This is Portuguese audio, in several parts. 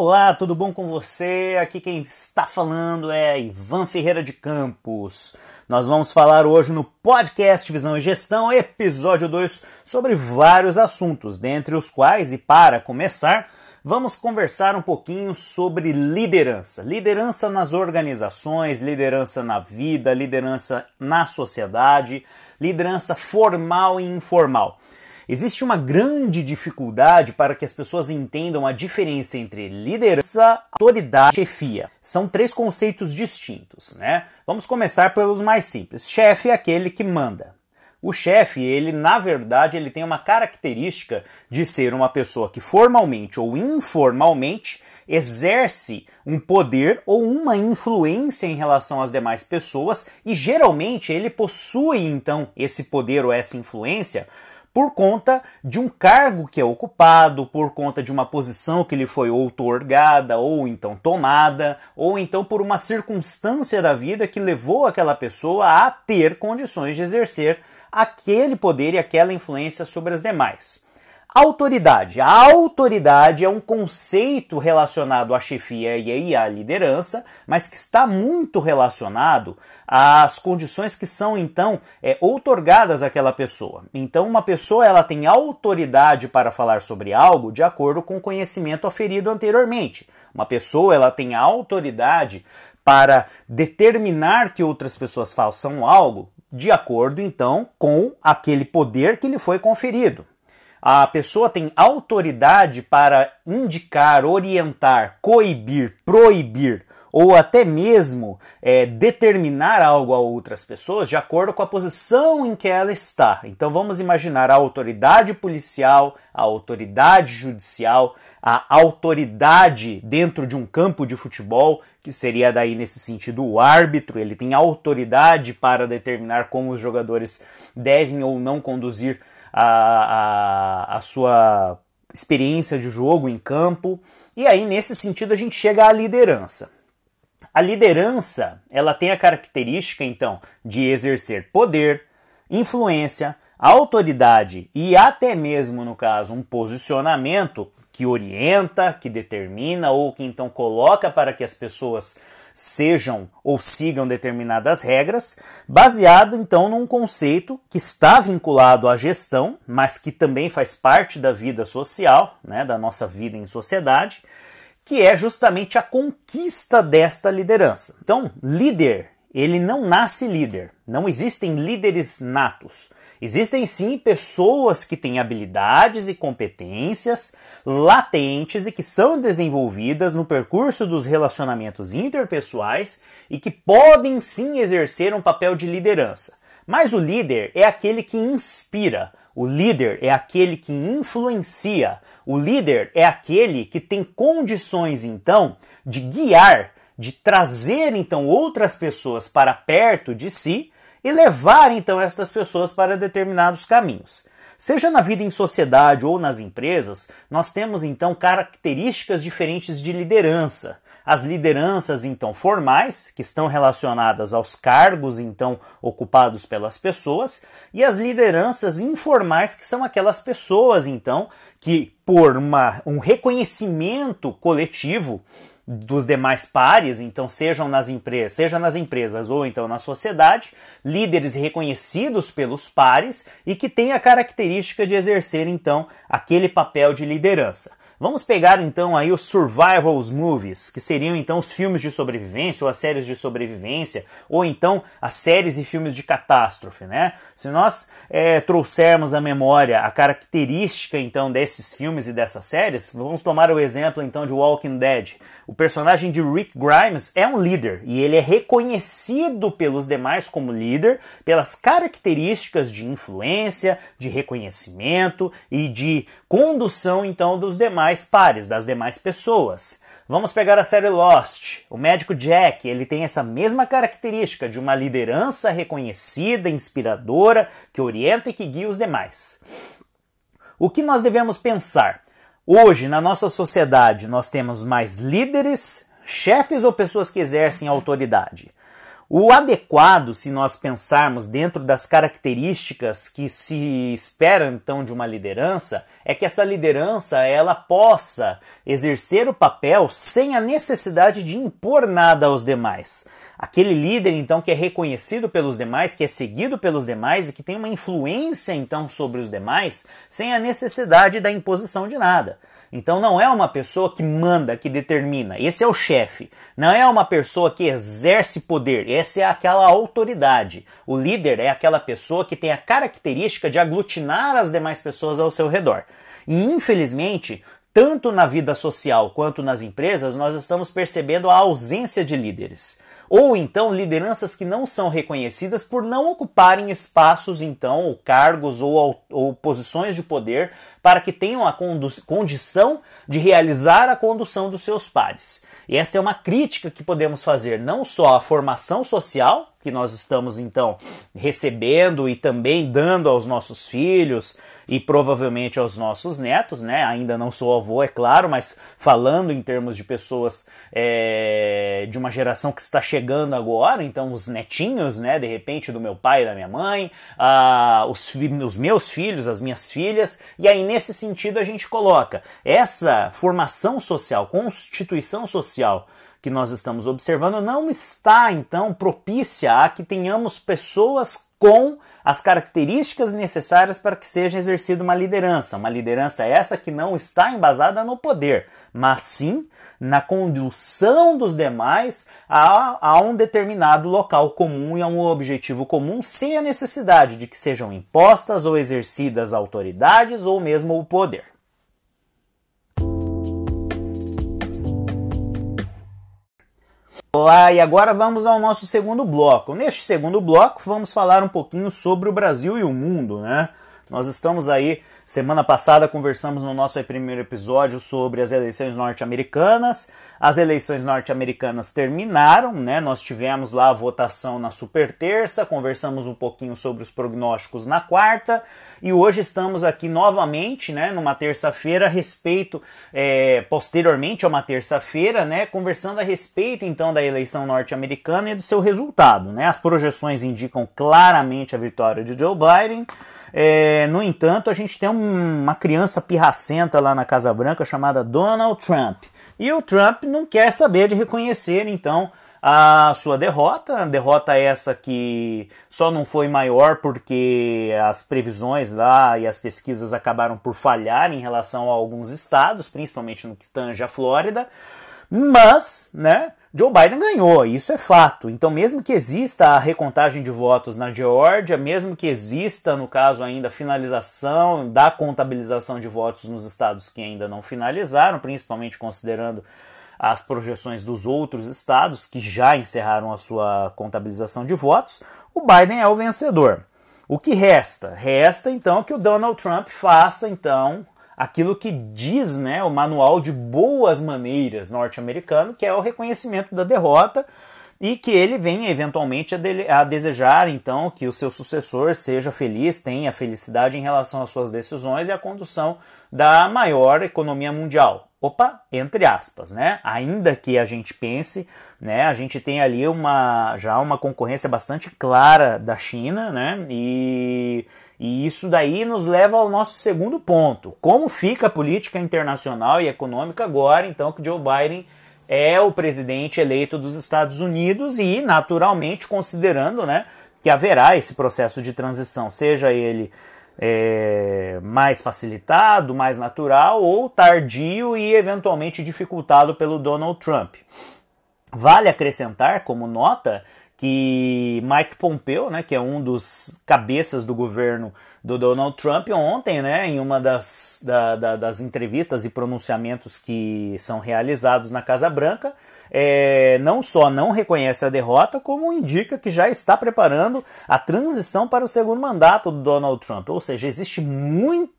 Olá, tudo bom com você? Aqui quem está falando é Ivan Ferreira de Campos. Nós vamos falar hoje no podcast Visão e Gestão, episódio 2, sobre vários assuntos, dentre os quais, e para começar, vamos conversar um pouquinho sobre liderança. Liderança nas organizações, liderança na vida, liderança na sociedade, liderança formal e informal. Existe uma grande dificuldade para que as pessoas entendam a diferença entre liderança, autoridade e chefia. São três conceitos distintos, né? Vamos começar pelos mais simples. Chefe é aquele que manda. O chefe, ele na verdade, ele tem uma característica de ser uma pessoa que formalmente ou informalmente exerce um poder ou uma influência em relação às demais pessoas e geralmente ele possui então esse poder ou essa influência por conta de um cargo que é ocupado, por conta de uma posição que lhe foi outorgada ou então tomada, ou então por uma circunstância da vida que levou aquela pessoa a ter condições de exercer aquele poder e aquela influência sobre as demais. Autoridade. A autoridade é um conceito relacionado à chefia e à liderança, mas que está muito relacionado às condições que são então é, outorgadas àquela pessoa. Então, uma pessoa ela tem autoridade para falar sobre algo de acordo com o conhecimento aferido anteriormente. Uma pessoa ela tem autoridade para determinar que outras pessoas façam algo de acordo então com aquele poder que lhe foi conferido a pessoa tem autoridade para indicar, orientar, coibir, proibir ou até mesmo é, determinar algo a outras pessoas de acordo com a posição em que ela está. Então vamos imaginar a autoridade policial, a autoridade judicial, a autoridade dentro de um campo de futebol, que seria daí nesse sentido o árbitro, ele tem autoridade para determinar como os jogadores devem ou não conduzir a, a, a sua experiência de jogo em campo. E aí, nesse sentido, a gente chega à liderança. A liderança, ela tem a característica, então, de exercer poder, influência, autoridade e até mesmo, no caso, um posicionamento que orienta, que determina ou que então coloca para que as pessoas sejam ou sigam determinadas regras, baseado então num conceito que está vinculado à gestão, mas que também faz parte da vida social, né, da nossa vida em sociedade, que é justamente a conquista desta liderança. Então, líder, ele não nasce líder. Não existem líderes natos. Existem sim pessoas que têm habilidades e competências latentes e que são desenvolvidas no percurso dos relacionamentos interpessoais e que podem sim exercer um papel de liderança. Mas o líder é aquele que inspira, o líder é aquele que influencia, o líder é aquele que tem condições então de guiar, de trazer então outras pessoas para perto de si e levar então estas pessoas para determinados caminhos. Seja na vida em sociedade ou nas empresas, nós temos então características diferentes de liderança. As lideranças então formais, que estão relacionadas aos cargos então ocupados pelas pessoas, e as lideranças informais, que são aquelas pessoas então que por uma, um reconhecimento coletivo dos demais pares, então sejam nas empresas, seja nas empresas ou então na sociedade, líderes reconhecidos pelos pares e que têm a característica de exercer então aquele papel de liderança. Vamos pegar então aí os survivals movies, que seriam então os filmes de sobrevivência ou as séries de sobrevivência, ou então as séries e filmes de catástrofe, né? Se nós é, trouxermos à memória a característica então desses filmes e dessas séries, vamos tomar o exemplo então de Walking Dead. O personagem de Rick Grimes é um líder e ele é reconhecido pelos demais como líder pelas características de influência, de reconhecimento e de condução então dos demais pares, das demais pessoas. Vamos pegar a série Lost. O médico Jack, ele tem essa mesma característica de uma liderança reconhecida, inspiradora, que orienta e que guia os demais. O que nós devemos pensar? Hoje, na nossa sociedade, nós temos mais líderes, chefes ou pessoas que exercem autoridade? O adequado, se nós pensarmos dentro das características que se espera então de uma liderança, é que essa liderança ela possa exercer o papel sem a necessidade de impor nada aos demais. Aquele líder então que é reconhecido pelos demais, que é seguido pelos demais e que tem uma influência então sobre os demais, sem a necessidade da imposição de nada. Então não é uma pessoa que manda, que determina. Esse é o chefe. Não é uma pessoa que exerce poder. Essa é aquela autoridade. O líder é aquela pessoa que tem a característica de aglutinar as demais pessoas ao seu redor. E infelizmente, tanto na vida social quanto nas empresas, nós estamos percebendo a ausência de líderes ou então lideranças que não são reconhecidas por não ocuparem espaços, então, ou cargos ou, ou posições de poder para que tenham a condição de realizar a condução dos seus pares. E esta é uma crítica que podemos fazer não só à formação social, que nós estamos então recebendo e também dando aos nossos filhos, e provavelmente aos nossos netos, né? Ainda não sou avô, é claro, mas falando em termos de pessoas é, de uma geração que está chegando agora, então os netinhos, né? De repente do meu pai e da minha mãe, os, os meus filhos, as minhas filhas, e aí nesse sentido a gente coloca essa formação social, constituição social que nós estamos observando não está então propícia a que tenhamos pessoas com as características necessárias para que seja exercida uma liderança. Uma liderança essa que não está embasada no poder, mas sim na condução dos demais a, a, um determinado local comum e a um objetivo comum, sem a necessidade de que sejam impostas ou exercidas autoridades ou mesmo o poder. Olá, e agora vamos ao nosso segundo bloco. Neste segundo bloco, vamos falar um pouquinho sobre o Brasil e o mundo, né? Nós estamos aí, semana passada conversamos no nosso primeiro episódio sobre as eleições norte-americanas. As eleições norte-americanas terminaram, né? Nós tivemos lá a votação na super terça, conversamos um pouquinho sobre os prognósticos na quarta e hoje estamos aqui novamente, né? Numa terça-feira a respeito, é, posteriormente a uma terça-feira, né? Conversando a respeito então da eleição norte-americana e do seu resultado, né? As projeções indicam claramente a vitória de Joe Biden. É, no entanto, a gente tem um, uma criança pirracenta lá na Casa Branca chamada Donald Trump. E o Trump não quer saber de reconhecer, então, a sua derrota. Derrota essa que só não foi maior porque as previsões lá e as pesquisas acabaram por falhar em relação a alguns estados, principalmente no que tange a Flórida. Mas, né, Joe Biden ganhou, isso é fato. Então, mesmo que exista a recontagem de votos na Geórgia, mesmo que exista, no caso ainda, a finalização da contabilização de votos nos estados que ainda não finalizaram, principalmente considerando as projeções dos outros estados que já encerraram a sua contabilização de votos, o Biden é o vencedor. O que resta? Resta então que o Donald Trump faça então aquilo que diz né, o manual de boas maneiras norte-americano, que é o reconhecimento da derrota e que ele venha eventualmente a, de, a, desejar então que o seu sucessor seja feliz, tenha felicidade em relação às suas decisões e à condução da maior economia mundial. Opa, entre aspas, né? Ainda que a gente pense, né? A gente tem ali uma já uma concorrência bastante clara da China, né? E e isso daí nos leva ao nosso segundo ponto. Como fica a política internacional e econômica agora, então, que Joe Biden é o presidente eleito dos Estados Unidos e, naturalmente, considerando né, que haverá esse processo de transição, seja ele é, mais facilitado, mais natural ou tardio e eventualmente dificultado pelo Donald Trump. Vale acrescentar, como nota, que Mike Pompeo, né, que é um dos cabeças do governo do Donald Trump, ontem, né, em uma das, da, da, das entrevistas e pronunciamentos que são realizados na Casa Branca, é, não só não reconhece a derrota, como indica que já está preparando a transição para o segundo mandato do Donald Trump. Ou seja, existe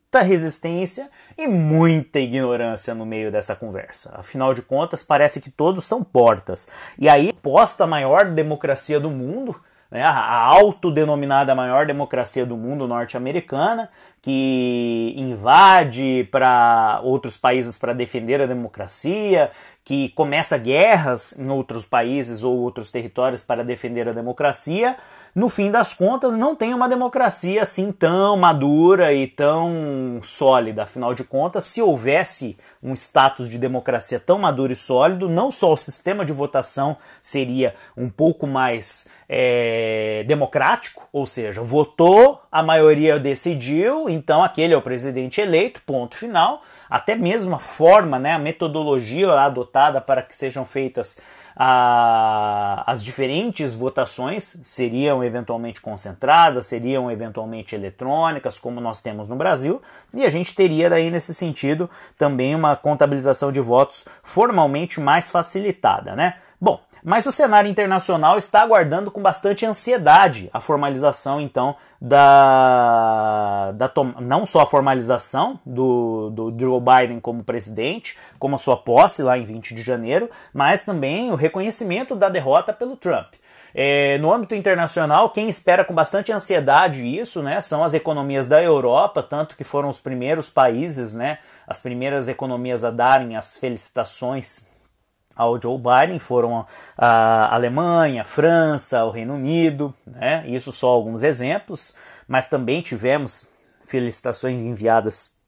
muita resistência e muita ignorância no meio dessa conversa. Afinal de contas, parece que todos são portas. E aí, posta a maior democracia do mundo, né, a autodenominada maior democracia do mundo norte-americana, que invade para outros países para defender a democracia, que começa guerras em outros países ou outros territórios para defender a democracia, no fim das contas não tem uma democracia assim tão madura e tão sólida. Afinal de contas, se houvesse um status de democracia tão maduro e sólido, não só o sistema de votação seria um pouco mais é, democrático, ou seja, votou, a maioria decidiu, então aquele é o presidente eleito, ponto final. Até mesmo a forma, né, a metodologia adotada para que sejam feitas a, as diferentes votações seriam eventualmente concentradas, seriam eventualmente eletrônicas, como nós temos no Brasil, e a gente teria daí nesse sentido também uma contabilização de votos formalmente mais facilitada, né? Bom, mas o cenário internacional está aguardando com bastante ansiedade a formalização, então, da, da não só a formalização do, do Joe Biden como presidente, como a sua posse lá em 20 de janeiro, mas também o reconhecimento da derrota pelo Trump. É, no âmbito internacional, quem espera com bastante ansiedade isso, né, são as economias da Europa, tanto que foram os primeiros países, né, as primeiras economias a darem as felicitações ao Joe Biden foram a Alemanha, a França, o Reino Unido, né? isso só alguns exemplos, mas também tivemos felicitações enviadas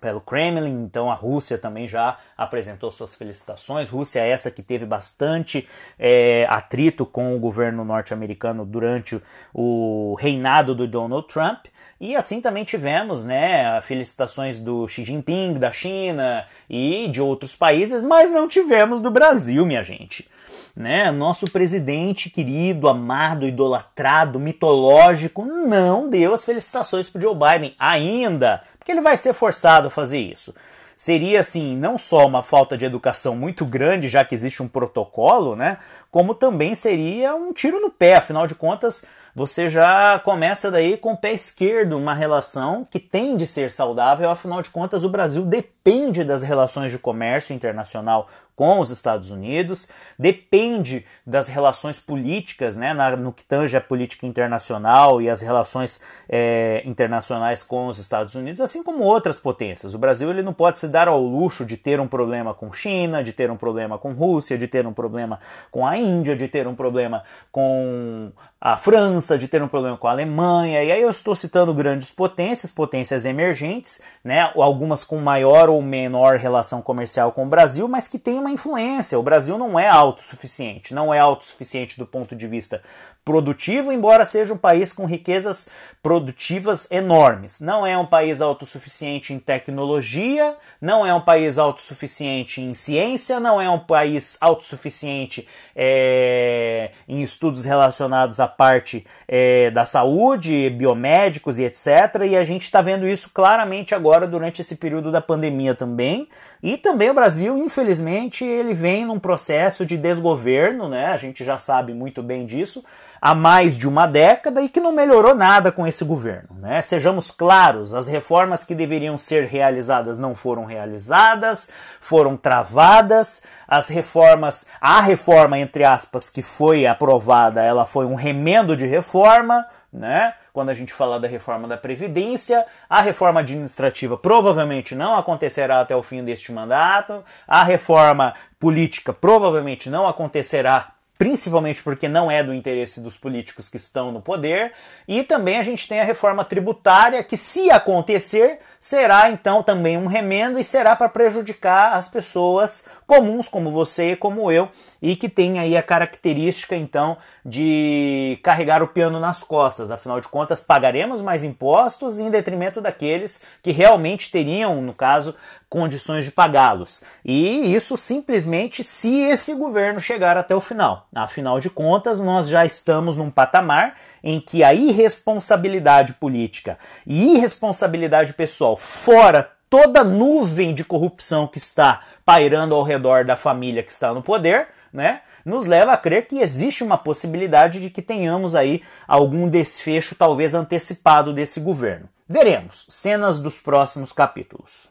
pelo Kremlin, então a Rússia também já apresentou suas felicitações. Rússia é essa que teve bastante é, atrito com o governo norte-americano durante o reinado do Donald Trump. E assim também tivemos né, felicitações do Xi Jinping, da China e de outros países, mas não tivemos do Brasil, minha gente. Né? Nosso presidente querido, amado, idolatrado, mitológico, não deu as felicitações para Joe Biden ainda, porque ele vai ser forçado a fazer isso seria assim não só uma falta de educação muito grande, já que existe um protocolo, né? Como também seria um tiro no pé, afinal de contas, você já começa daí com o pé esquerdo uma relação que tem de ser saudável, afinal de contas o Brasil depende das relações de comércio internacional com os Estados Unidos, depende das relações políticas, né, na, no que tange a política internacional e as relações é, internacionais com os Estados Unidos, assim como outras potências. O Brasil ele não pode se dar ao luxo de ter um problema com China, de ter um problema com Rússia, de ter um problema com a Índia, de ter um problema com a França, de ter um problema com a Alemanha. E aí eu estou citando grandes potências, potências emergentes, né, algumas com maior ou menor relação comercial com o Brasil, mas que têm uma influência. O Brasil não é autossuficiente, não é autossuficiente do ponto de vista produtivo, embora seja um país com riquezas produtivas enormes. Não é um país autossuficiente em tecnologia, não é um país autossuficiente em ciência, não é um país autossuficiente é, em estudos relacionados à parte é, da saúde, biomédicos e etc. E a gente está vendo isso claramente agora durante esse período da pandemia também. E também o Brasil, infelizmente, ele vem num processo de desgoverno, né? A gente já sabe muito bem disso há mais de uma década e que não melhorou nada com esse governo. Né? Sejamos claros, as reformas que deveriam ser realizadas não foram realizadas, foram travadas, as reformas, a reforma, entre aspas, que foi aprovada, ela foi um remendo de reforma, né? Quando a gente fala da reforma da Previdência, a reforma administrativa provavelmente não acontecerá até o fim deste mandato, a reforma política provavelmente não acontecerá principalmente porque não é do interesse dos políticos que estão no poder, e também a gente tem a reforma tributária, que se acontecer, será então também um remendo e será para prejudicar as pessoas comuns como você e como eu e que tem aí a característica então de carregar o piano nas costas. Afinal de contas, pagaremos mais impostos em detrimento daqueles que realmente teriam, no caso, condições de pagá-los. E isso simplesmente se esse governo chegar até o final. Afinal de contas, nós já estamos num patamar em que a irresponsabilidade política e irresponsabilidade pessoal, fora toda nuvem de corrupção que está pairando ao redor da família que está no poder, né? Nos leva a crer que existe uma possibilidade de que tenhamos aí algum desfecho talvez antecipado desse governo. Veremos cenas dos próximos capítulos.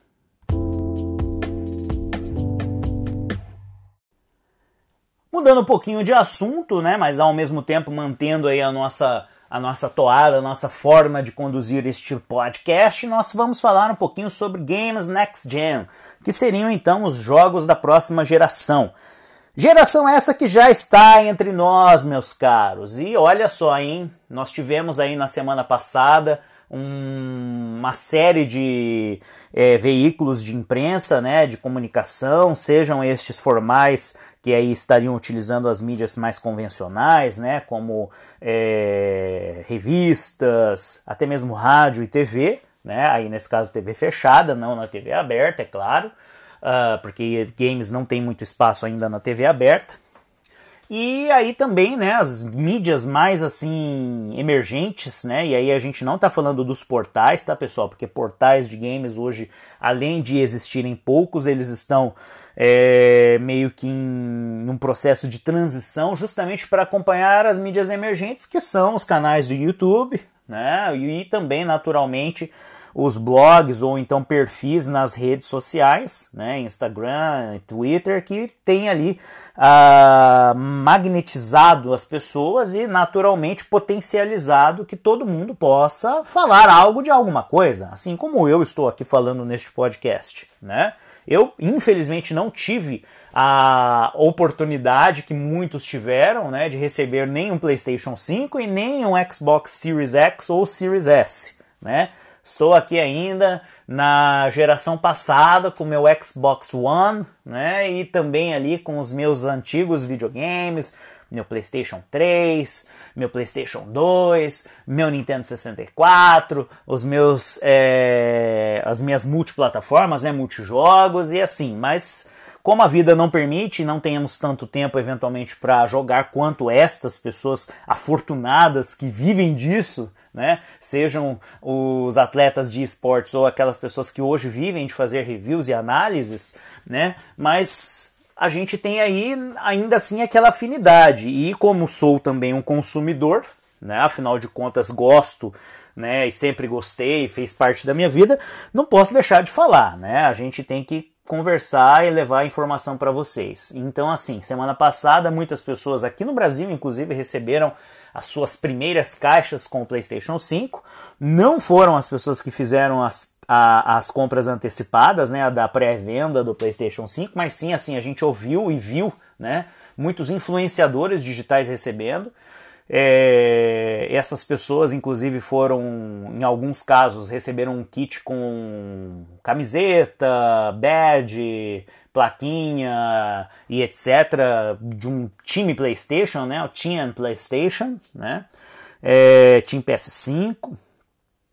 Mudando um pouquinho de assunto, né, mas ao mesmo tempo mantendo aí a nossa a nossa toada, a nossa forma de conduzir este podcast, nós vamos falar um pouquinho sobre Games Next Gen, que seriam então os jogos da próxima geração. Geração essa que já está entre nós, meus caros. E olha só, hein? Nós tivemos aí na semana passada um, uma série de é, veículos de imprensa, né, de comunicação, sejam estes formais que aí estariam utilizando as mídias mais convencionais, né, como é, revistas, até mesmo rádio e TV, né, aí nesse caso TV fechada, não na TV aberta, é claro, uh, porque games não tem muito espaço ainda na TV aberta. E aí também, né, as mídias mais assim emergentes, né? E aí a gente não tá falando dos portais, tá, pessoal? Porque portais de games hoje, além de existirem poucos, eles estão é, meio que em um processo de transição, justamente para acompanhar as mídias emergentes, que são os canais do YouTube, né? E também, naturalmente, os blogs ou então perfis nas redes sociais, né, Instagram, Twitter, que tem ali ah, magnetizado as pessoas e naturalmente potencializado que todo mundo possa falar algo de alguma coisa, assim como eu estou aqui falando neste podcast, né? Eu, infelizmente, não tive a oportunidade que muitos tiveram, né, de receber nem um PlayStation 5 e nem um Xbox Series X ou Series S, né? Estou aqui ainda na geração passada com meu Xbox One, né? E também ali com os meus antigos videogames, meu PlayStation 3, meu PlayStation 2, meu Nintendo 64, os meus, é, as minhas multiplataformas, né? Multijogos e assim. Mas como a vida não permite, não tenhamos tanto tempo eventualmente para jogar quanto estas pessoas afortunadas que vivem disso, né? Sejam os atletas de esportes ou aquelas pessoas que hoje vivem de fazer reviews e análises, né? Mas a gente tem aí ainda assim aquela afinidade. E como sou também um consumidor, né? Afinal de contas gosto, né? E sempre gostei, fez parte da minha vida, não posso deixar de falar, né? A gente tem que conversar e levar informação para vocês. Então, assim, semana passada muitas pessoas aqui no Brasil, inclusive, receberam as suas primeiras caixas com o PlayStation 5. Não foram as pessoas que fizeram as, a, as compras antecipadas, né, da pré-venda do PlayStation 5, mas sim, assim, a gente ouviu e viu, né, muitos influenciadores digitais recebendo. É, essas pessoas, inclusive, foram, em alguns casos, receberam um kit com camiseta, badge, plaquinha e etc. de um time PlayStation, né? O Team PlayStation, né? É, Team PS5.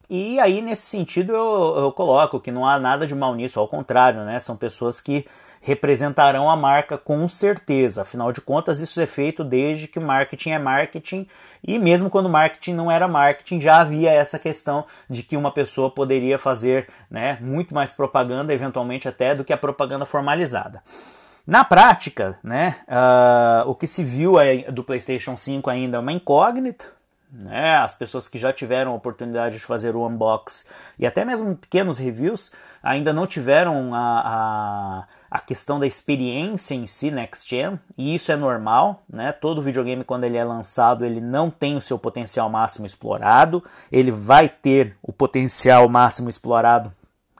E aí, nesse sentido, eu, eu coloco que não há nada de mal nisso, ao contrário, né? São pessoas que representarão a marca com certeza. Afinal de contas, isso é feito desde que marketing é marketing e mesmo quando marketing não era marketing, já havia essa questão de que uma pessoa poderia fazer né, muito mais propaganda, eventualmente até, do que a propaganda formalizada. Na prática, né, uh, o que se viu do PlayStation 5 ainda é uma incógnita, né? As pessoas que já tiveram a oportunidade de fazer o unbox e até mesmo pequenos reviews ainda não tiveram a, a, questão da experiência em si Next Gen, e isso é normal, né? Todo videogame, quando ele é lançado, ele não tem o seu potencial máximo explorado, ele vai ter o potencial máximo explorado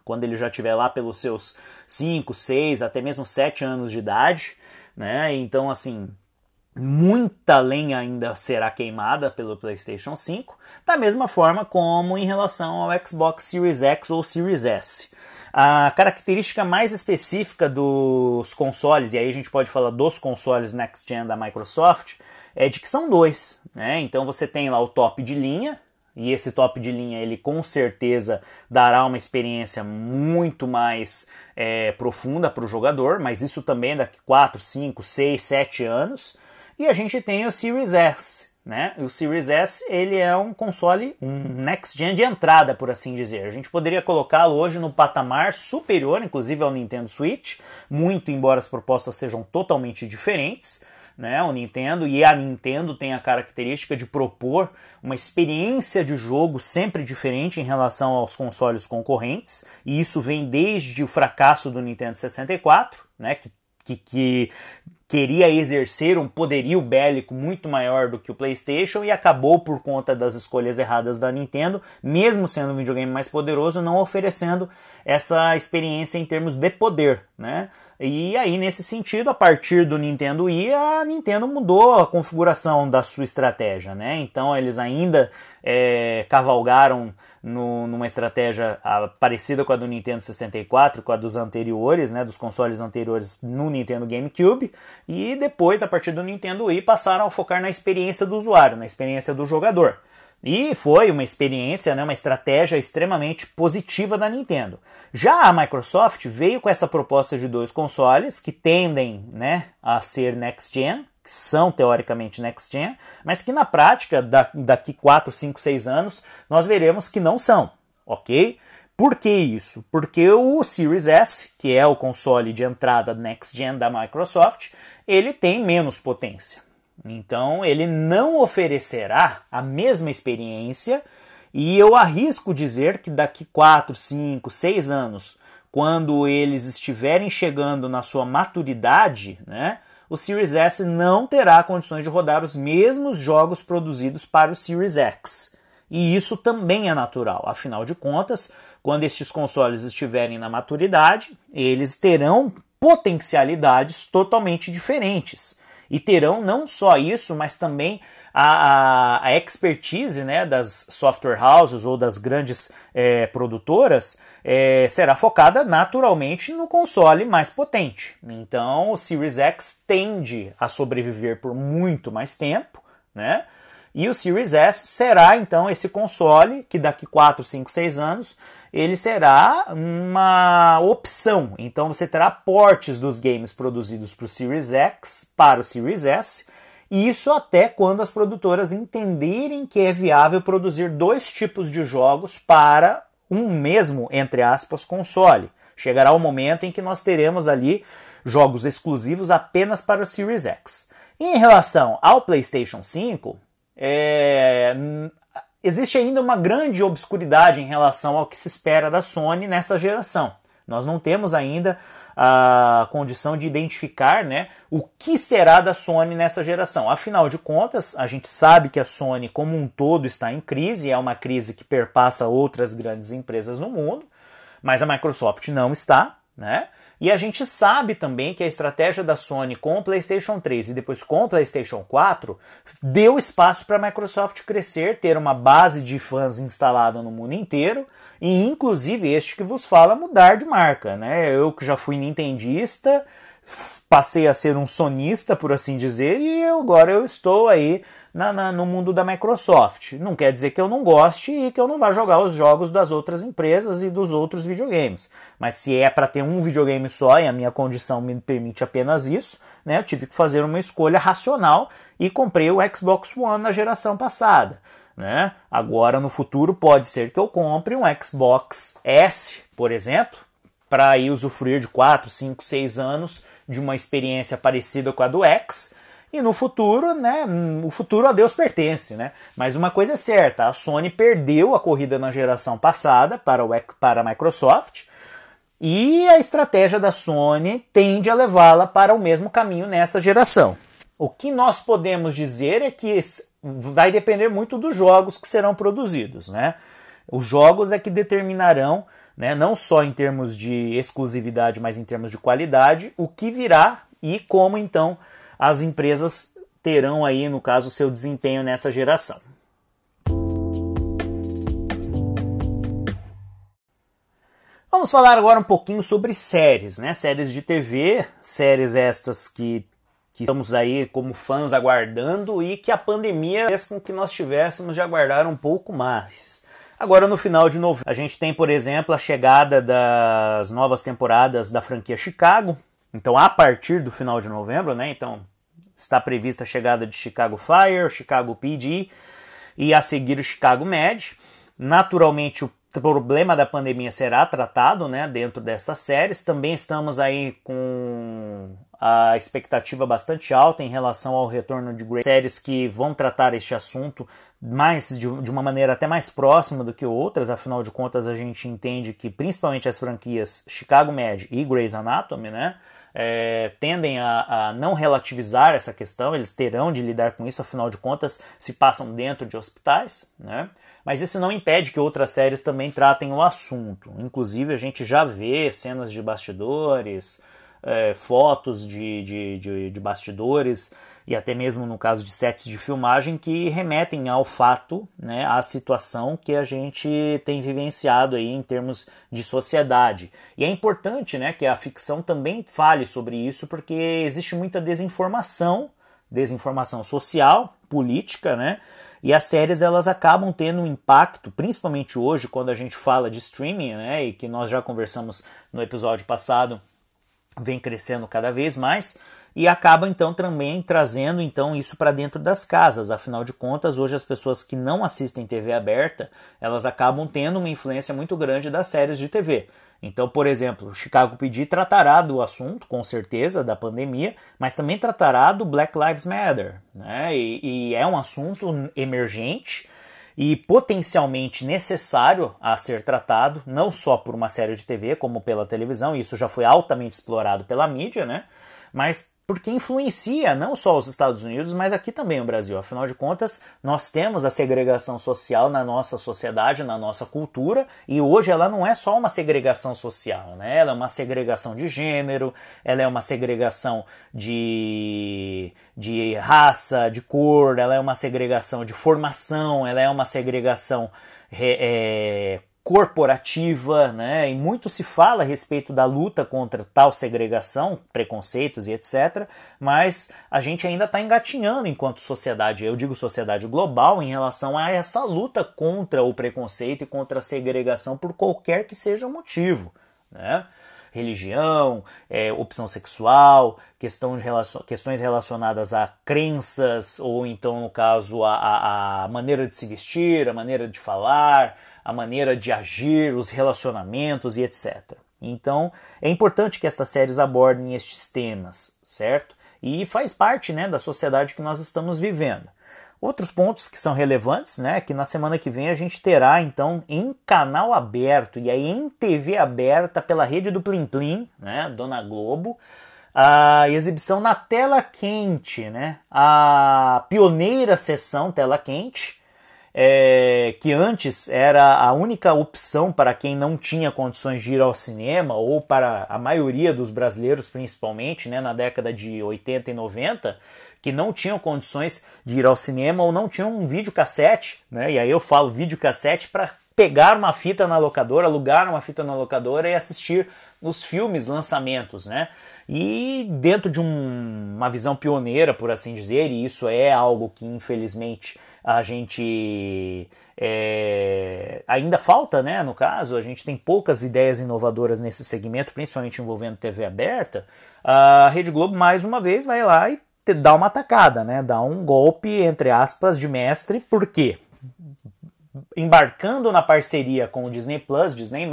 quando ele já estiver lá pelos seus 5, 6, até mesmo 7 anos de idade, né? Então, assim, muita lenha ainda será queimada pelo PlayStation 5, da mesma forma como em relação ao Xbox Series X ou Series S. A característica mais específica dos consoles, e aí a gente pode falar dos consoles Next Gen da Microsoft, é de que são dois. Né? Então você tem lá o top de linha, e esse top de linha ele com certeza dará uma experiência muito mais é, profunda para o jogador, mas isso também daqui 4, 5, 6, 7 anos. E a gente tem o Series S, né? O Series S ele é um console, um next gen de entrada, por assim dizer. A gente poderia colocá-lo hoje no patamar superior, inclusive ao Nintendo Switch, muito embora as propostas sejam totalmente diferentes. Né, o Nintendo e a Nintendo tem a característica de propor uma experiência de jogo sempre diferente em relação aos consoles concorrentes, e isso vem desde o fracasso do Nintendo 64, né, que, que, que queria exercer um poderio bélico muito maior do que o PlayStation e acabou por conta das escolhas erradas da Nintendo, mesmo sendo um videogame mais poderoso, não oferecendo essa experiência em termos de poder, né? E aí, nesse sentido, a partir do Nintendo Wii, a Nintendo mudou a configuração da sua estratégia, né? Então, eles ainda é, cavalgaram no, numa estratégia ah, parecida com a do Nintendo 64, com a dos anteriores, né, dos consoles anteriores no Nintendo GameCube, e depois, a partir do Nintendo Wii, passaram a focar na experiência do usuário, na experiência do jogador. E foi uma experiência, né, uma estratégia extremamente positiva da Nintendo. Já a Microsoft veio com essa proposta de dois consoles que tendem né, a ser next gen, que são teoricamente next gen, mas que na prática, daqui 4, 5, 6 anos, nós veremos que não são, ok? Por que isso? Porque o Series S, que é o console de entrada next gen da Microsoft, ele tem menos potência. Então ele não oferecerá a mesma experiência e eu arrisco dizer que daqui 4, 5, 6 anos, quando eles estiverem chegando na sua maturidade, né, o Series S não terá condições de rodar os mesmos jogos produzidos para o Series X. E isso também é natural, afinal de contas, quando estes consoles estiverem na maturidade, eles terão potencialidades totalmente diferentes. E terão não só isso, mas também a, a, a expertise né, das software houses ou das grandes é, produtoras é, será focada naturalmente no console mais potente. Então o Series X tende a sobreviver por muito mais tempo, né? E o Series S será então esse console que daqui 4, 5, 6 anos ele será uma opção. Então você terá portes dos games produzidos para o Series X para o Series S. E isso até quando as produtoras entenderem que é viável produzir dois tipos de jogos para um mesmo, entre aspas, console. Chegará o momento em que nós teremos ali jogos exclusivos apenas para o Series X. Em relação ao PlayStation 5, é... existe ainda uma grande obscuridade em relação ao que se espera da Sony nessa geração. Nós não temos ainda a condição de identificar né, o que será da Sony nessa geração. Afinal de contas, a gente sabe que a Sony como um todo está em crise, é uma crise que perpassa outras grandes empresas no mundo, mas a Microsoft não está, né? E a gente sabe também que a estratégia da Sony com o PlayStation 3 e depois com o PlayStation 4 deu espaço para a Microsoft crescer, ter uma base de fãs instalada no mundo inteiro e inclusive este que vos fala mudar de marca, né? Eu que já fui nintendista, passei a ser um sonista, por assim dizer, e agora eu estou aí na, na, no mundo da Microsoft. Não quer dizer que eu não goste e que eu não vá jogar os jogos das outras empresas e dos outros videogames. Mas se é para ter um videogame só e a minha condição me permite apenas isso, né, eu tive que fazer uma escolha racional e comprei o Xbox One na geração passada. Né? Agora, no futuro, pode ser que eu compre um Xbox S, por exemplo, para ir usufruir de 4, 5, 6 anos de uma experiência parecida com a do X. E no futuro, né, o futuro a Deus pertence, né? Mas uma coisa é certa, a Sony perdeu a corrida na geração passada para, o, para a Microsoft, e a estratégia da Sony tende a levá-la para o mesmo caminho nessa geração. O que nós podemos dizer é que vai depender muito dos jogos que serão produzidos, né? Os jogos é que determinarão, né, não só em termos de exclusividade, mas em termos de qualidade, o que virá e como então as empresas terão aí, no caso, seu desempenho nessa geração. Vamos falar agora um pouquinho sobre séries, né? Séries de TV, séries estas que que estamos aí como fãs aguardando e que a pandemia fez com que nós tivéssemos de aguardar um pouco mais. Agora no final de novembro, a gente tem, por exemplo, a chegada das novas temporadas da franquia Chicago. Então, a partir do final de novembro, né? Então, está prevista a chegada de Chicago Fire, Chicago PD e a seguir o Chicago Med. Naturalmente, o problema da pandemia será tratado, né, dentro dessas séries. Também estamos aí com a expectativa bastante alta em relação ao retorno de Grey. Séries que vão tratar este assunto mais de, de, uma maneira até mais próxima do que outras, afinal de contas a gente entende que principalmente as franquias Chicago Med e Grey's Anatomy, né, é, tendem a, a, não relativizar essa questão, eles terão de lidar com isso, afinal de contas, se passam dentro de hospitais, né? Mas isso não impede que outras séries também tratem o assunto. Inclusive, a gente já vê cenas de bastidores, é, fotos de, de, de, de bastidores e até mesmo no caso de sets de filmagem que remetem ao fato, né, à situação que a gente tem vivenciado aí em termos de sociedade. E é importante, né, que a ficção também fale sobre isso, porque existe muita desinformação, desinformação social, política, né? E as séries elas acabam tendo um impacto, principalmente hoje, quando a gente fala de streaming, né? E que nós já conversamos no episódio passado, vem crescendo cada vez mais e acaba então também trazendo então isso para dentro das casas. Afinal de contas, hoje as pessoas que não assistem TV aberta, elas acabam tendo uma influência muito grande das séries de TV. Então, por exemplo, o Chicago PD tratará do assunto, com certeza, da pandemia, mas também tratará do Black Lives Matter, né? E, e é um assunto emergente e potencialmente necessário a ser tratado, não só por uma série de TV, como pela televisão, isso já foi altamente explorado pela mídia, né? Mas porque influencia não só os Estados Unidos, mas aqui também o Brasil. Afinal de contas, nós temos a segregação social na nossa sociedade, na nossa cultura, e hoje ela não é só uma segregação social, né? Ela é uma segregação de gênero, ela é uma segregação de, de raça, de cor, ela é uma segregação de formação, ela é uma segregação é, corporativa, né? E muito se fala a respeito da luta contra tal segregação, preconceitos e etc. Mas a gente ainda está engatinhando enquanto sociedade, eu digo sociedade global, em relação a essa luta contra o preconceito e contra a segregação por qualquer que seja o motivo, né? religião, é, opção sexual, questão relacion, questões relacionadas a crenças, ou então, no caso, a, a, a maneira de se vestir, a maneira de falar, a maneira de agir, os relacionamentos e etc. Então, é importante que estas séries abordem estes temas, certo? E faz parte né, da sociedade que nós estamos vivendo. Outros pontos que são relevantes, né, que na semana que vem a gente terá então em canal aberto e aí em TV aberta pela rede do Plim Plim, né, Dona Globo, a exibição na tela quente, né, a pioneira sessão tela quente, é, que antes era a única opção para quem não tinha condições de ir ao cinema, ou para a maioria dos brasileiros principalmente, né, na década de 80 e 90, que não tinham condições de ir ao cinema ou não tinham um videocassete, né, e aí eu falo videocassete para pegar uma fita na locadora, alugar uma fita na locadora e assistir os filmes, lançamentos, né? E dentro de um, uma visão pioneira, por assim dizer, e isso é algo que infelizmente a gente é, ainda falta, né? No caso, a gente tem poucas ideias inovadoras nesse segmento, principalmente envolvendo TV aberta. A Rede Globo, mais uma vez, vai lá e dá uma atacada, né? Dá um golpe, entre aspas, de mestre, por quê? Embarcando na parceria com o Disney Plus, Disney,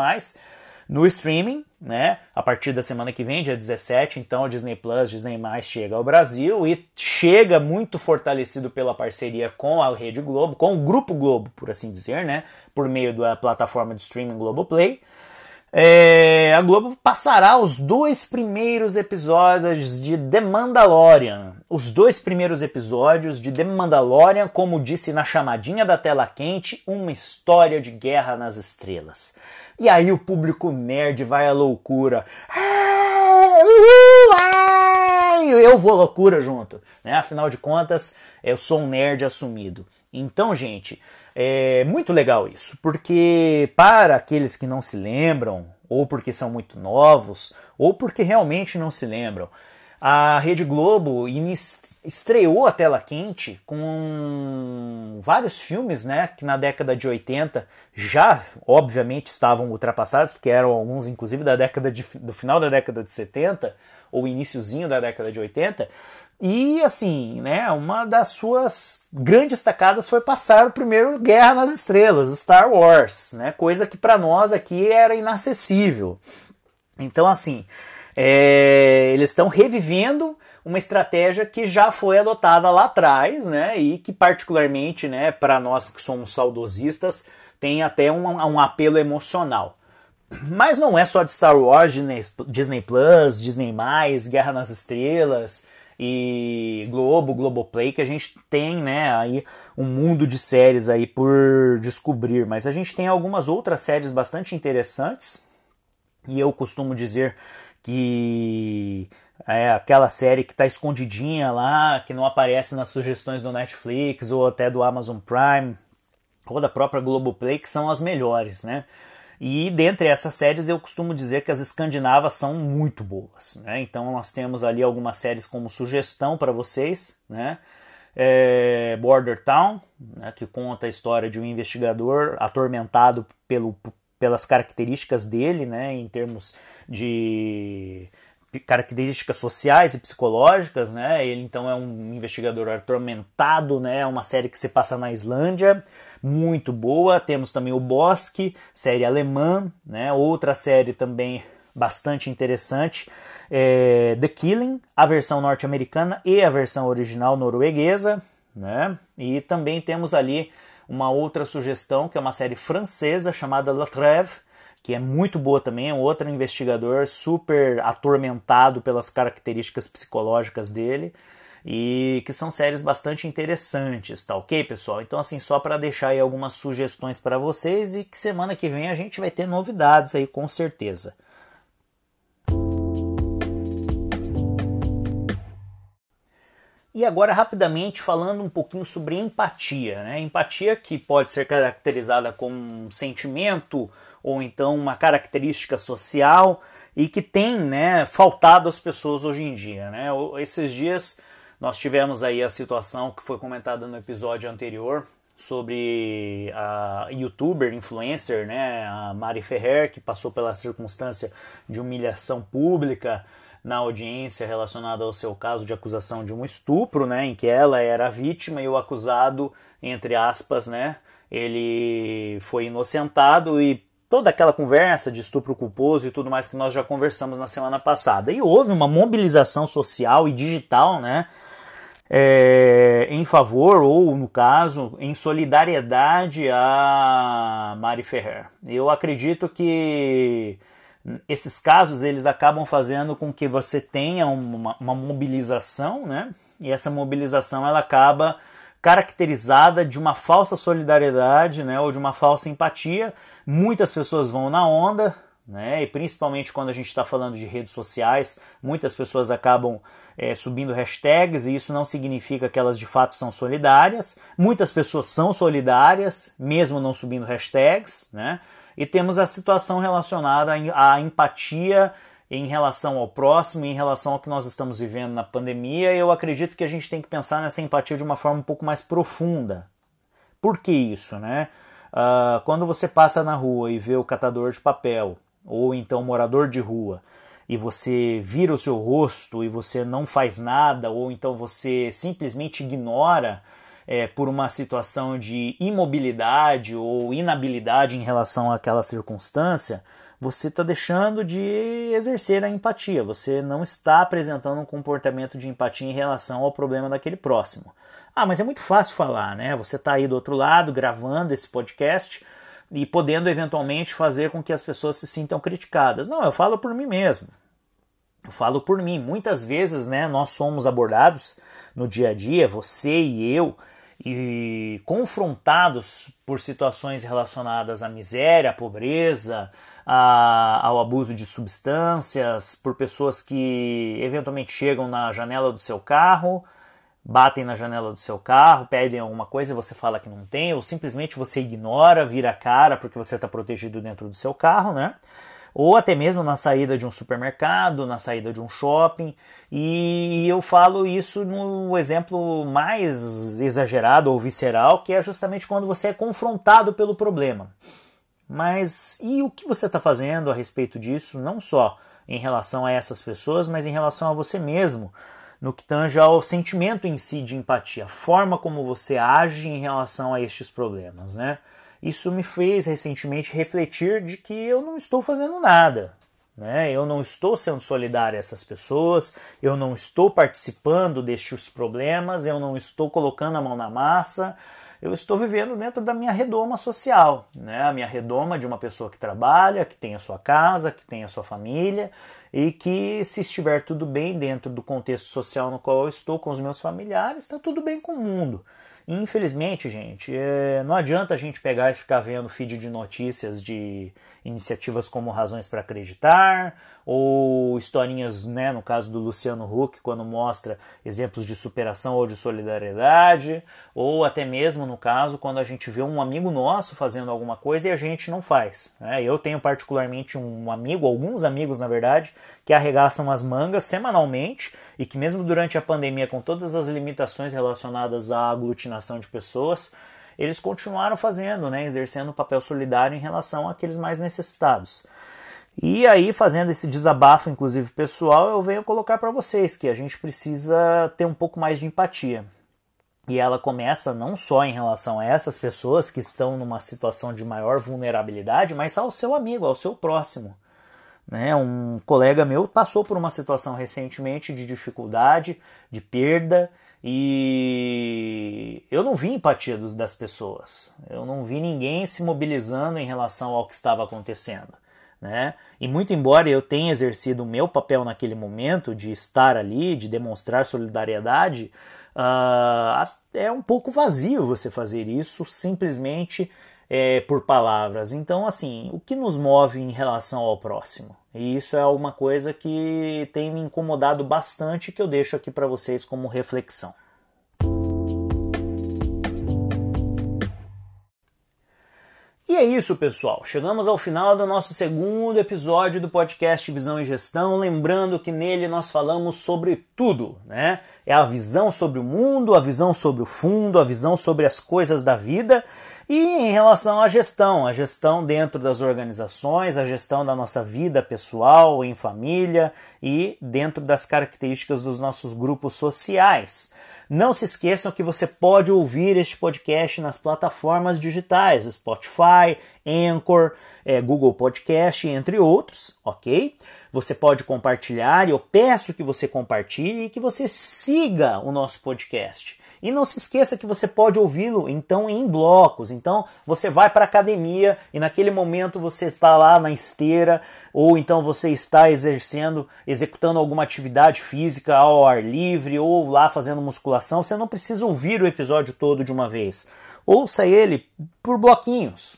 no streaming, né? A partir da semana que vem, dia 17, então o Disney Plus, Disney Mais chega ao Brasil e chega muito fortalecido pela parceria com a Rede Globo, com o Grupo Globo, por assim dizer, né? Por meio da plataforma de streaming Globoplay. É, a Globo passará os dois primeiros episódios de The Mandalorian. Os dois primeiros episódios de The Mandalorian, como disse na chamadinha da tela quente, uma história de guerra nas estrelas. E aí o público nerd vai à loucura. Eu vou à loucura junto, né? Afinal de contas, eu sou um nerd assumido. Então, gente, é muito legal isso, porque para aqueles que não se lembram, ou porque são muito novos, ou porque realmente não se lembram, a Rede Globo estreou a tela quente com vários filmes, né, que na década de 80 já, obviamente, estavam ultrapassados, porque eram alguns, inclusive, da década de, do final da década de 70 ou iníciozinho da década de 80. E assim, né, uma das suas grandes tacadas foi passar o primeiro Guerra nas Estrelas, Star Wars, né, coisa que para nós aqui era inacessível. Então, assim, é, eles estão revivendo uma estratégia que já foi adotada lá atrás, né? E que particularmente, né, para nós que somos saudosistas, tem até um, um apelo emocional. Mas não é só de Star Wars, Disney, Plus, Disney+, Guerra nas Estrelas e Globo, Globoplay que a gente tem, né, aí um mundo de séries aí por descobrir, mas a gente tem algumas outras séries bastante interessantes e eu costumo dizer que é aquela série que está escondidinha lá, que não aparece nas sugestões do Netflix ou até do Amazon Prime ou da própria Globoplay, que são as melhores, né? E dentre essas séries eu costumo dizer que as escandinavas são muito boas, né? Então nós temos ali algumas séries como sugestão para vocês, né? É Border Town, né, que conta a história de um investigador atormentado pelo, pelas características dele, né, em termos de características sociais e psicológicas, né? Ele então é um investigador atormentado, né? É uma série que se passa na Islândia, muito boa. Temos também o Bosque, série alemã, né? Outra série também bastante interessante, é The Killing, a versão norte-americana e a versão original norueguesa, né? E também temos ali uma outra sugestão que é uma série francesa chamada La Trêve, que é muito boa também, é um outro investigador super atormentado pelas características psicológicas dele e que são séries bastante interessantes, tá ok, pessoal? Então, assim, só para deixar aí algumas sugestões para vocês e que semana que vem a gente vai ter novidades aí com certeza. E agora, rapidamente, falando um pouquinho sobre empatia. Né? Empatia que pode ser caracterizada como um sentimento ou então uma característica social e que tem né, faltado às pessoas hoje em dia. Né? Esses dias nós tivemos aí a situação que foi comentada no episódio anterior sobre a youtuber, influencer, né, a Mari Ferrer, que passou pela circunstância de humilhação pública na audiência relacionada ao seu caso de acusação de um estupro, né, em que ela era a vítima e o acusado, entre aspas, né, ele foi inocentado e toda aquela conversa de estupro culposo e tudo mais que nós já conversamos na semana passada. E houve uma mobilização social e digital, né? É, em favor, ou no caso, em solidariedade a Mari Ferrer. Eu acredito que esses casos eles acabam fazendo com que você tenha uma, uma mobilização, né? E essa mobilização ela acaba caracterizada de uma falsa solidariedade, né? Ou de uma falsa empatia Muitas pessoas vão na onda, né? E principalmente quando a gente está falando de redes sociais, muitas pessoas acabam é, subindo hashtags e isso não significa que elas de fato são solidárias. Muitas pessoas são solidárias, mesmo não subindo hashtags, né? E temos a situação relacionada à empatia em relação ao próximo, em relação ao que nós estamos vivendo na pandemia. Eu acredito que a gente tem que pensar nessa empatia de uma forma um pouco mais profunda. Por que isso, né? Uh, quando você passa na rua e vê o catador de papel, ou então morador de rua, e você vira o seu rosto e você não faz nada, ou então você simplesmente ignora é, por uma situação de imobilidade ou inabilidade em relação àquela circunstância, você está deixando de exercer a empatia, você não está apresentando um comportamento de empatia em relação ao problema daquele próximo. Ah, mas é muito fácil falar, né? Você está aí do outro lado gravando esse podcast e podendo eventualmente fazer com que as pessoas se sintam criticadas. Não, eu falo por mim mesmo. Eu falo por mim. Muitas vezes, né, nós somos abordados no dia a dia, você e eu, e confrontados por situações relacionadas à miséria, à pobreza, a, ao abuso de substâncias, por pessoas que eventualmente chegam na janela do seu carro batem na janela do seu carro, pedem alguma coisa e você fala que não tem, ou simplesmente você ignora, vira a cara porque você está protegido dentro do seu carro, né? Ou até mesmo na saída de um supermercado, na saída de um shopping. E eu falo isso no exemplo mais exagerado ou visceral, que é justamente quando você é confrontado pelo problema. Mas e o que você está fazendo a respeito disso, não só em relação a essas pessoas, mas em relação a você mesmo? no que tange ao sentimento em si de empatia, a forma como você age em relação a estes problemas, né? Isso me fez recentemente refletir de que eu não estou fazendo nada, né? Eu não estou sendo solidário a essas pessoas, eu não estou participando destes problemas, eu não estou colocando a mão na massa, eu estou vivendo dentro da minha redoma social, né? A minha redoma de uma pessoa que trabalha, que tem a sua casa, que tem a sua família e que se estiver tudo bem dentro do contexto social no qual eu estou com os meus familiares, está tudo bem com o mundo. Infelizmente, gente, é, não adianta a gente pegar e ficar vendo feed de notícias de iniciativas como Razões para Acreditar, ou historinhas, né, no caso do Luciano Huck, quando mostra exemplos de superação ou de solidariedade, ou até mesmo no caso quando a gente vê um amigo nosso fazendo alguma coisa e a gente não faz. Né? Eu tenho particularmente um amigo, alguns amigos na verdade, que arregaçam as mangas semanalmente e que mesmo durante a pandemia, com todas as limitações relacionadas à aglutinação de pessoas, eles continuaram fazendo, né, exercendo o papel solidário em relação àqueles mais necessitados. E aí, fazendo esse desabafo, inclusive pessoal, eu venho colocar para vocês que a gente precisa ter um pouco mais de empatia. E ela começa não só em relação a essas pessoas que estão numa situação de maior vulnerabilidade, mas ao seu amigo, ao seu próximo. Né? Um colega meu passou por uma situação recentemente de dificuldade, de perda, e eu não vi empatia dos, das pessoas. Eu não vi ninguém se mobilizando em relação ao que estava acontecendo. Né? E muito embora eu tenha exercido o meu papel naquele momento de estar ali, de demonstrar solidariedade, uh, é um pouco vazio você fazer isso simplesmente é, por palavras. Então, assim, o que nos move em relação ao próximo? E isso é uma coisa que tem me incomodado bastante que eu deixo aqui para vocês como reflexão. E é isso, pessoal. Chegamos ao final do nosso segundo episódio do podcast Visão e Gestão. Lembrando que nele nós falamos sobre tudo, né? É a visão sobre o mundo, a visão sobre o fundo, a visão sobre as coisas da vida e em relação à gestão, a gestão dentro das organizações, a gestão da nossa vida pessoal, em família e dentro das características dos nossos grupos sociais. Não se esqueçam que você pode ouvir este podcast nas plataformas digitais, Spotify, Anchor, é, Google Podcast, entre outros, ok? Você pode compartilhar e eu peço que você compartilhe e que você siga o nosso podcast. E não se esqueça que você pode ouvi-lo então em blocos. Então você vai para a academia e naquele momento você está lá na esteira ou então você está exercendo, executando alguma atividade física ao ar livre ou lá fazendo musculação. Você não precisa ouvir o episódio todo de uma vez. Ouça ele por bloquinhos.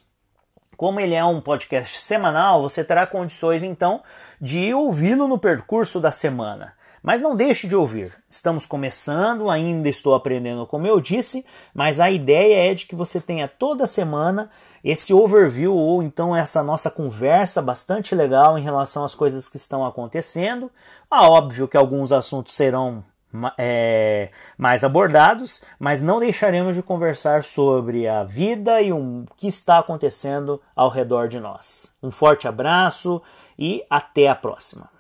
Como ele é um podcast semanal, você terá condições então de ouvi-lo no percurso da semana. Mas não deixe de ouvir. Estamos começando, ainda estou aprendendo, como eu disse, mas a ideia é de que você tenha toda semana esse overview ou então essa nossa conversa bastante legal em relação às coisas que estão acontecendo. Ah, óbvio que alguns assuntos serão é, mais abordados, mas não deixaremos de conversar sobre a vida e o que está acontecendo ao redor de nós. Um forte abraço e até a próxima.